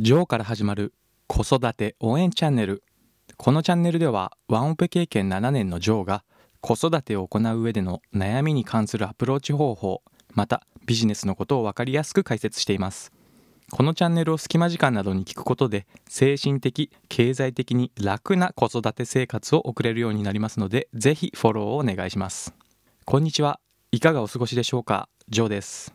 ジョーから始まる子育て応援チャンネル。このチャンネルではワンオペ経験7年のジョーが子育てを行う上での悩みに関するアプローチ方法またビジネスのことを分かりやすく解説しています。このチャンネルを隙間時間などに聞くことで精神的経済的に楽な子育て生活を送れるようになりますのでぜひフォローをお願いします。こんにちは。いかがお過ごしでしょうか？ジョーです。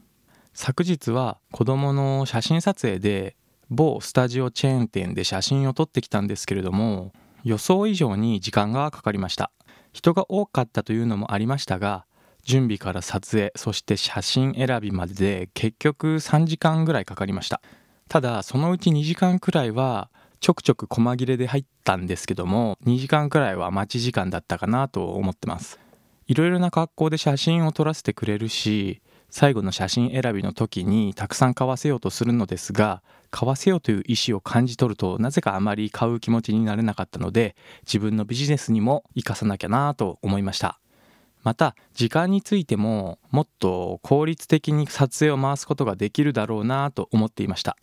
昨日は子供の写真撮影で某スタジオチェーン店で写真を撮ってきたんですけれども予想以上に時間がかかりました。人が多かったというのもありましたが準備から撮影そして写真選びまでで結局3時間ぐらいかかりました。ただそのうち2時間くらいはちょくちょく細切れで入ったんですけども2時間くらいは待ち時間だったかなと思ってます。いろいろな格好で写真を撮らせてくれるし最後の写真選びの時にたくさん買わせようとするのですが買わせようという意思を感じ取るとなぜかあまり買う気持ちになれなかったので自分のビジネスにも生かさなきゃなと思いました。また時間についてももっと効率的に撮影を回すことができるだろうなと思っていました。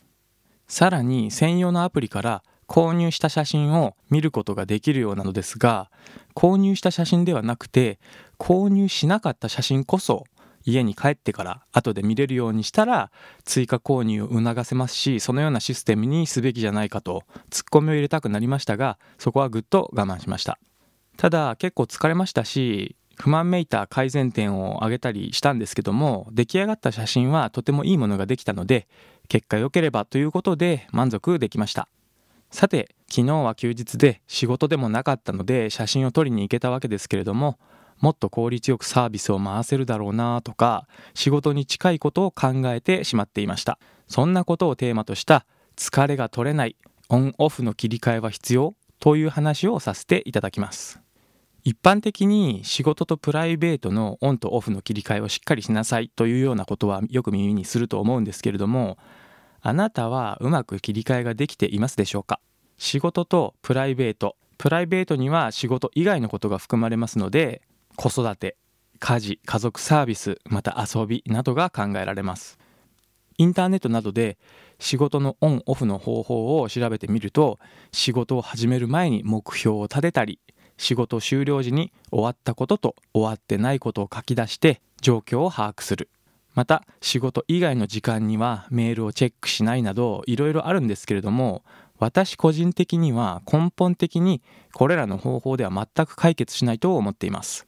さらに専用のアプリから購入した写真を見ることができるようなのですが購入した写真ではなくて購入しなかった写真こそ家に帰ってから後で見れるようにしたら追加購入を促せますしそのようなシステムにすべきじゃないかとツッコミを入れたくなりましたがそこはぐっと我慢しました。ただ結構疲れましたし不満めいた改善点を挙げたりしたんですけども出来上がった写真はとてもいいものができたので結果良ければということで満足できました。さて昨日は休日で仕事でもなかったので写真を撮りに行けたわけですけれどももっと効率よくサービスを回せるだろうなとか仕事に近いことを考えてしまっていました。そんなことをテーマとした疲れが取れないオンオフの切り替えは必要という話をさせていただきます。一般的に仕事とプライベートのオンとオフの切り替えをしっかりしなさいというようなことはよく耳にすると思うんですけれどもあなたはうまく切り替えができていますでしょうか？仕事とプライベート。プライベートには仕事以外のことが含まれますので子育て家事家族サービスまた遊びなどが考えられます。インターネットなどで仕事のオンオフの方法を調べてみると仕事を始める前に目標を立てたり仕事終了時に終わったことと終わってないことを書き出して状況を把握する。また仕事以外の時間にはメールをチェックしないなどいろいろあるんですけれども私個人的には根本的にこれらの方法では全く解決しないと思っています。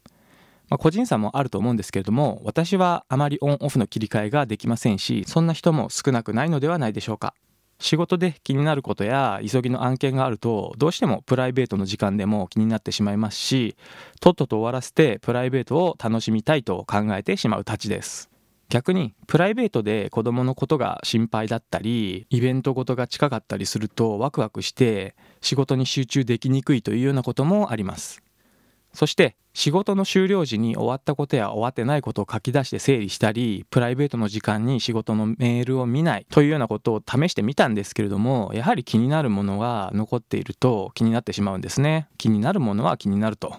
まあ、個人差もあると思うんですけれども私はあまりオンオフの切り替えができませんしそんな人も少なくないのではないでしょうか。仕事で気になることや急ぎの案件があるとどうしてもプライベートの時間でも気になってしまいますしとっとと終わらせてプライベートを楽しみたいと考えてしまうたちです。逆にプライベートで子供のことが心配だったりイベントごとが近かったりするとワクワクして仕事に集中できにくいというようなこともあります。そして仕事の終了時に終わったことや終わってないことを書き出して整理したりプライベートの時間に仕事のメールを見ないというようなことを試してみたんですけれどもやはり気になるものが残っていると気になってしまうんですね。気になるものは気になると。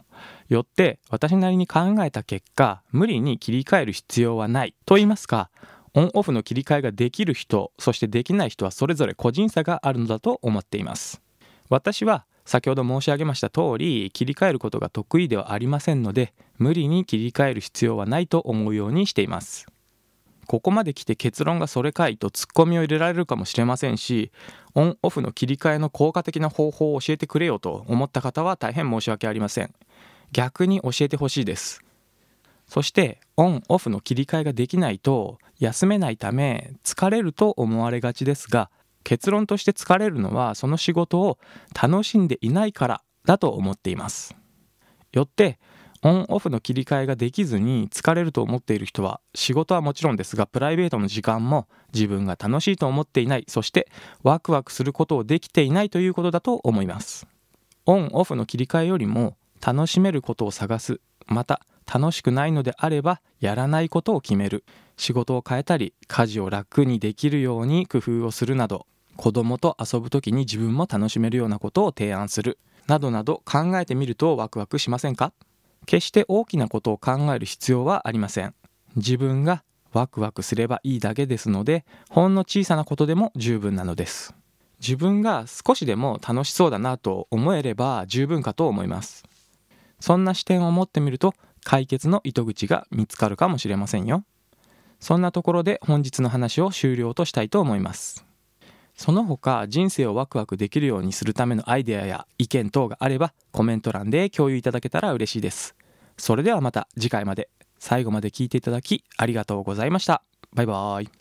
よって私なりに考えた結果無理に切り替える必要はない。と言いますかオンオフの切り替えができる人そしてできない人はそれぞれ個人差があるのだと思っています。私は先ほど申し上げました通り切り替えることが得意ではありませんので無理に切り替える必要はないと思うようにしています。ここまで来て結論がそれかいとツッコミを入れられるかもしれませんしオンオフの切り替えの効果的な方法を教えてくれよと思った方は大変申し訳ありません。逆に教えてほしいです。そしてオンオフの切り替えができないと休めないため疲れると思われがちですが結論として疲れるのはその仕事を楽しんでいないからだと思っています。よってオンオフの切り替えができずに疲れると思っている人は仕事はもちろんですがプライベートの時間も自分が楽しいと思っていない。そしてワクワクすることをできていないということだと思います。オンオフの切り替えよりも楽しめることを探す。また楽しくないのであればやらないことを決める。仕事を変えたり家事を楽にできるように工夫をするなど子供と遊ぶ時に自分も楽しめるようなことを提案する。などなど考えてみるとワクワクしませんか？決して大きなことを考える必要はありません。自分がワクワクすればいいだけですのでほんの小さなことでも十分なのです。自分が少しでも楽しそうだなと思えれば十分かと思います。そんな視点を持ってみると解決の糸口が見つかるかもしれませんよ。そんなところで本日の話を終了としたいと思います。その他人生をワクワクできるようにするためのアイデアや意見等があればコメント欄で共有いただけたら嬉しいです。それではまた次回まで。最後まで聞いていただきありがとうございました。バイバーイ。